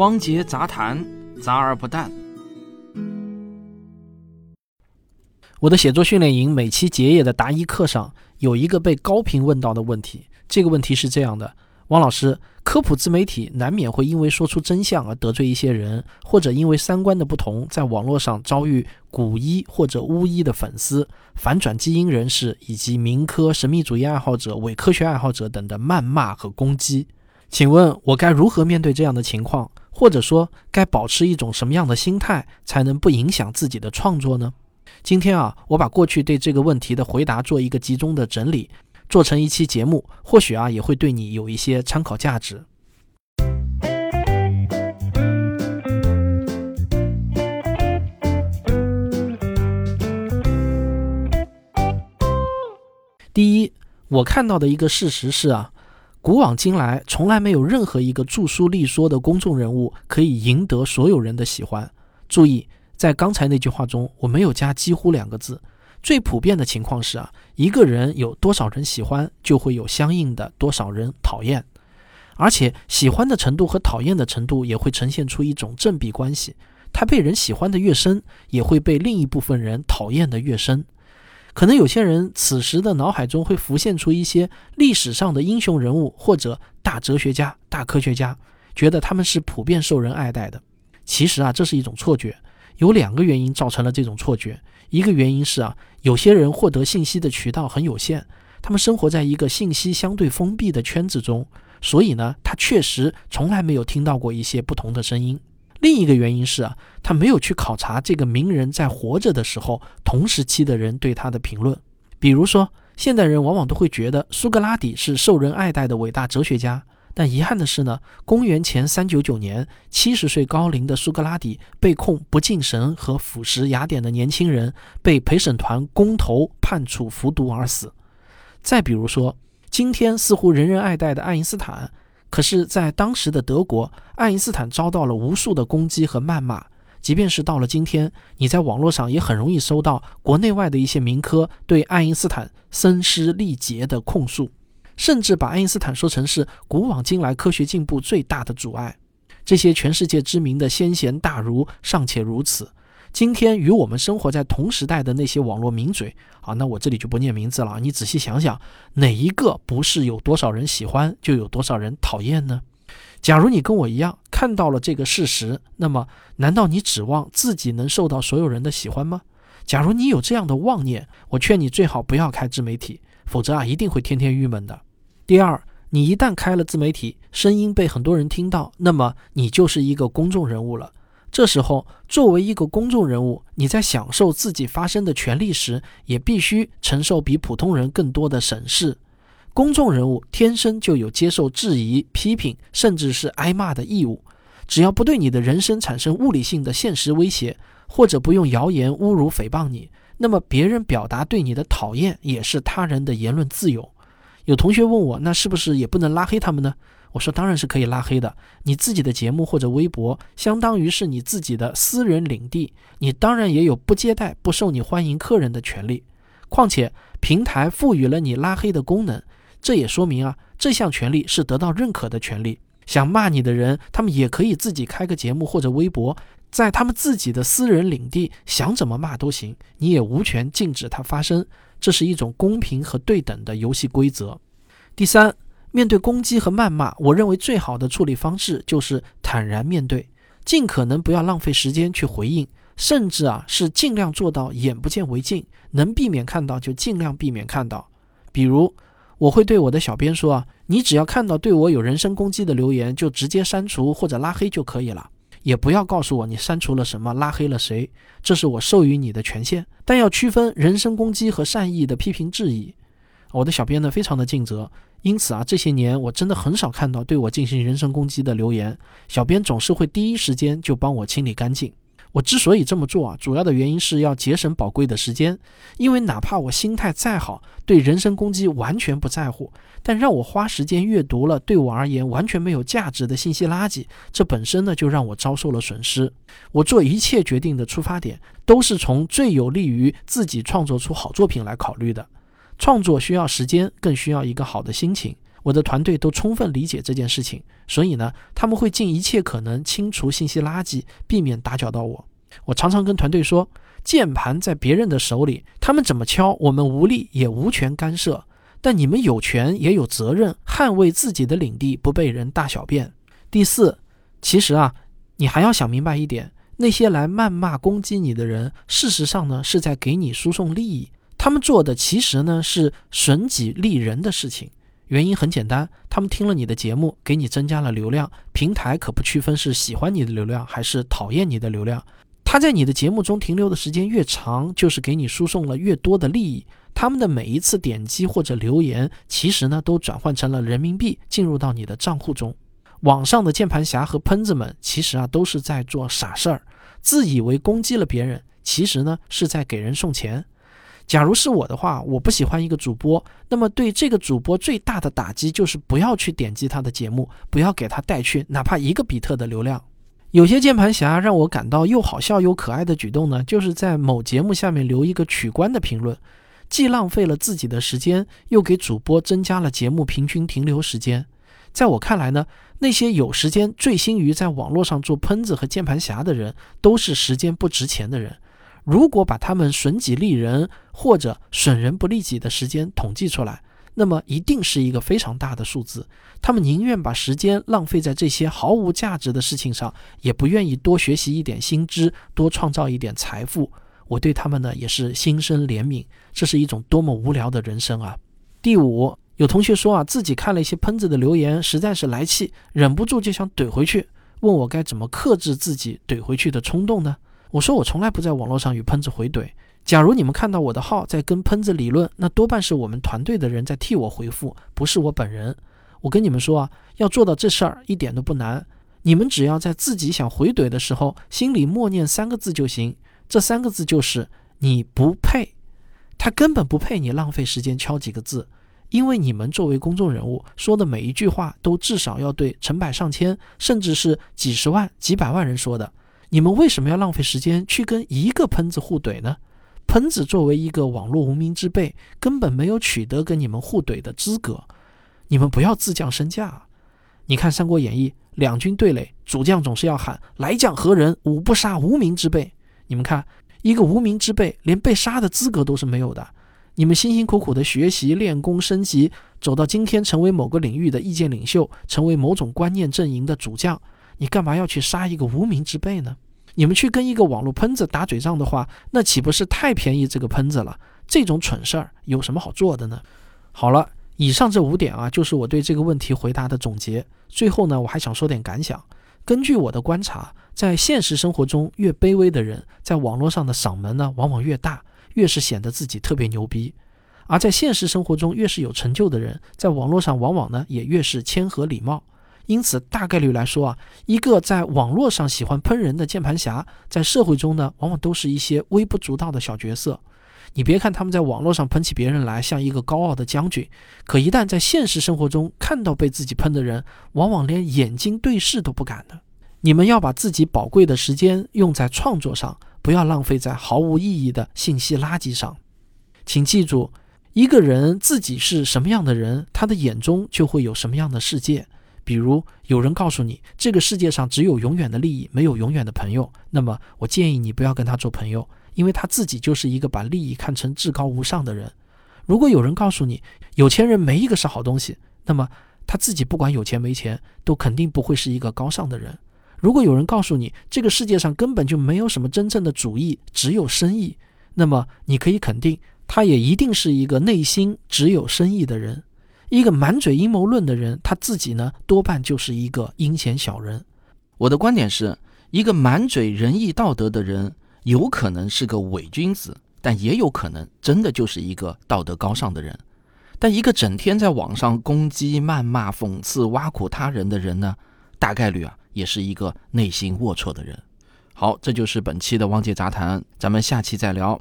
汪杰杂谈，杂而不淡。我的写作训练营每期结业的答疑课上，有一个被高频问到的问题。这个问题是这样的：汪老师，科普自媒体难免会因为说出真相而得罪一些人，或者因为三观的不同，在网络上遭遇古医或者巫医的粉丝、反转基因人士以及民科、神秘主义爱好者、伪科学爱好者等的谩骂和攻击。请问，我该如何面对这样的情况？或者说，该保持一种什么样的心态，才能不影响自己的创作呢？今天啊，我把过去对这个问题的回答做一个集中的整理，做成一期节目，或许啊，也会对你有一些参考价值。第一，我看到的一个事实是啊。古往今来，从来没有任何一个著书立说的公众人物可以赢得所有人的喜欢。注意，在刚才那句话中，我没有加“几乎”两个字。最普遍的情况是啊，一个人有多少人喜欢，就会有相应的多少人讨厌，而且喜欢的程度和讨厌的程度也会呈现出一种正比关系。他被人喜欢的越深，也会被另一部分人讨厌的越深。可能有些人此时的脑海中会浮现出一些历史上的英雄人物或者大哲学家、大科学家，觉得他们是普遍受人爱戴的。其实啊，这是一种错觉。有两个原因造成了这种错觉。一个原因是啊，有些人获得信息的渠道很有限，他们生活在一个信息相对封闭的圈子中，所以呢，他确实从来没有听到过一些不同的声音。另一个原因是啊，他没有去考察这个名人在活着的时候同时期的人对他的评论。比如说，现代人往往都会觉得苏格拉底是受人爱戴的伟大哲学家，但遗憾的是呢，公元前三九九年，七十岁高龄的苏格拉底被控不敬神和腐蚀雅典的年轻人，被陪审团公投判处服毒而死。再比如说，今天似乎人人爱戴的爱因斯坦。可是，在当时的德国，爱因斯坦遭到了无数的攻击和谩骂。即便是到了今天，你在网络上也很容易收到国内外的一些民科对爱因斯坦声嘶力竭的控诉，甚至把爱因斯坦说成是古往今来科学进步最大的阻碍。这些全世界知名的先贤大儒尚且如此。今天与我们生活在同时代的那些网络名嘴啊，那我这里就不念名字了。你仔细想想，哪一个不是有多少人喜欢就有多少人讨厌呢？假如你跟我一样看到了这个事实，那么难道你指望自己能受到所有人的喜欢吗？假如你有这样的妄念，我劝你最好不要开自媒体，否则啊一定会天天郁闷的。第二，你一旦开了自媒体，声音被很多人听到，那么你就是一个公众人物了。这时候，作为一个公众人物，你在享受自己发声的权利时，也必须承受比普通人更多的审视。公众人物天生就有接受质疑、批评，甚至是挨骂的义务。只要不对你的人生产生物理性的现实威胁，或者不用谣言侮辱诽谤你，那么别人表达对你的讨厌也是他人的言论自由。有同学问我，那是不是也不能拉黑他们呢？我说当然是可以拉黑的。你自己的节目或者微博，相当于是你自己的私人领地，你当然也有不接待、不受你欢迎客人的权利。况且平台赋予了你拉黑的功能，这也说明啊，这项权利是得到认可的权利。想骂你的人，他们也可以自己开个节目或者微博，在他们自己的私人领地，想怎么骂都行，你也无权禁止他发声。这是一种公平和对等的游戏规则。第三。面对攻击和谩骂，我认为最好的处理方式就是坦然面对，尽可能不要浪费时间去回应，甚至啊是尽量做到眼不见为净，能避免看到就尽量避免看到。比如，我会对我的小编说啊，你只要看到对我有人身攻击的留言，就直接删除或者拉黑就可以了，也不要告诉我你删除了什么，拉黑了谁，这是我授予你的权限。但要区分人身攻击和善意的批评质疑。我的小编呢，非常的尽责。因此啊，这些年我真的很少看到对我进行人身攻击的留言，小编总是会第一时间就帮我清理干净。我之所以这么做啊，主要的原因是要节省宝贵的时间，因为哪怕我心态再好，对人身攻击完全不在乎，但让我花时间阅读了对我而言完全没有价值的信息垃圾，这本身呢就让我遭受了损失。我做一切决定的出发点都是从最有利于自己创作出好作品来考虑的。创作需要时间，更需要一个好的心情。我的团队都充分理解这件事情，所以呢，他们会尽一切可能清除信息垃圾，避免打搅到我。我常常跟团队说，键盘在别人的手里，他们怎么敲，我们无力也无权干涉。但你们有权也有责任捍卫自己的领地不被人大小便。第四，其实啊，你还要想明白一点，那些来谩骂攻击你的人，事实上呢是在给你输送利益，他们做的其实呢是损己利人的事情。原因很简单，他们听了你的节目，给你增加了流量，平台可不区分是喜欢你的流量还是讨厌你的流量。他在你的节目中停留的时间越长，就是给你输送了越多的利益。他们的每一次点击或者留言，其实呢都转换成了人民币，进入到你的账户中。网上的键盘侠和喷子们，其实啊都是在做傻事儿，自以为攻击了别人，其实呢是在给人送钱。假如是我的话，我不喜欢一个主播，那么对这个主播最大的打击就是不要去点击他的节目，不要给他带去哪怕一个比特的流量。有些键盘侠让我感到又好笑又可爱的举动呢，就是在某节目下面留一个取关的评论，既浪费了自己的时间，又给主播增加了节目平均停留时间。在我看来呢，那些有时间醉心于在网络上做喷子和键盘侠的人，都是时间不值钱的人。如果把他们损己利人或者损人不利己的时间统计出来，那么一定是一个非常大的数字。他们宁愿把时间浪费在这些毫无价值的事情上，也不愿意多学习一点新知，多创造一点财富。我对他们呢也是心生怜悯。这是一种多么无聊的人生啊！第五，有同学说啊，自己看了一些喷子的留言，实在是来气，忍不住就想怼回去，问我该怎么克制自己怼回去的冲动呢？我说我从来不在网络上与喷子回怼。假如你们看到我的号在跟喷子理论，那多半是我们团队的人在替我回复，不是我本人。我跟你们说啊，要做到这事儿一点都不难，你们只要在自己想回怼的时候，心里默念三个字就行。这三个字就是“你不配”，他根本不配你浪费时间敲几个字，因为你们作为公众人物说的每一句话都至少要对成百上千，甚至是几十万、几百万人说的。你们为什么要浪费时间去跟一个喷子互怼呢？喷子作为一个网络无名之辈，根本没有取得跟你们互怼的资格。你们不要自降身价。你看《三国演义》，两军对垒，主将总是要喊“来将何人？吾不杀无名之辈。”你们看，一个无名之辈，连被杀的资格都是没有的。你们辛辛苦苦的学习、练功、升级，走到今天，成为某个领域的意见领袖，成为某种观念阵营的主将，你干嘛要去杀一个无名之辈呢？你们去跟一个网络喷子打嘴仗的话，那岂不是太便宜这个喷子了？这种蠢事儿有什么好做的呢？好了，以上这五点啊，就是我对这个问题回答的总结。最后呢，我还想说点感想。根据我的观察，在现实生活中，越卑微的人，在网络上的嗓门呢，往往越大，越是显得自己特别牛逼；而在现实生活中，越是有成就的人，在网络上往往呢，也越是谦和礼貌。因此，大概率来说啊，一个在网络上喜欢喷人的键盘侠，在社会中呢，往往都是一些微不足道的小角色。你别看他们在网络上喷起别人来像一个高傲的将军，可一旦在现实生活中看到被自己喷的人，往往连眼睛对视都不敢的。你们要把自己宝贵的时间用在创作上，不要浪费在毫无意义的信息垃圾上。请记住，一个人自己是什么样的人，他的眼中就会有什么样的世界。比如有人告诉你，这个世界上只有永远的利益，没有永远的朋友，那么我建议你不要跟他做朋友，因为他自己就是一个把利益看成至高无上的人。如果有人告诉你，有钱人没一个是好东西，那么他自己不管有钱没钱，都肯定不会是一个高尚的人。如果有人告诉你，这个世界上根本就没有什么真正的主义，只有生意，那么你可以肯定，他也一定是一个内心只有生意的人。一个满嘴阴谋论的人，他自己呢，多半就是一个阴险小人。我的观点是，一个满嘴仁义道德的人，有可能是个伪君子，但也有可能真的就是一个道德高尚的人。但一个整天在网上攻击、谩骂、讽刺、挖苦他人的人呢，大概率啊，也是一个内心龌龊的人。好，这就是本期的汪界杂谈，咱们下期再聊。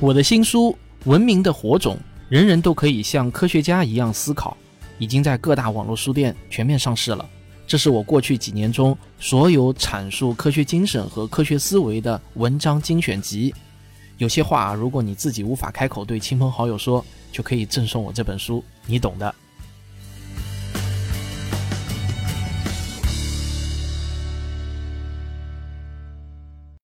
我的新书《文明的火种》。人人都可以像科学家一样思考，已经在各大网络书店全面上市了。这是我过去几年中所有阐述科学精神和科学思维的文章精选集。有些话，如果你自己无法开口对亲朋好友说，就可以赠送我这本书，你懂的。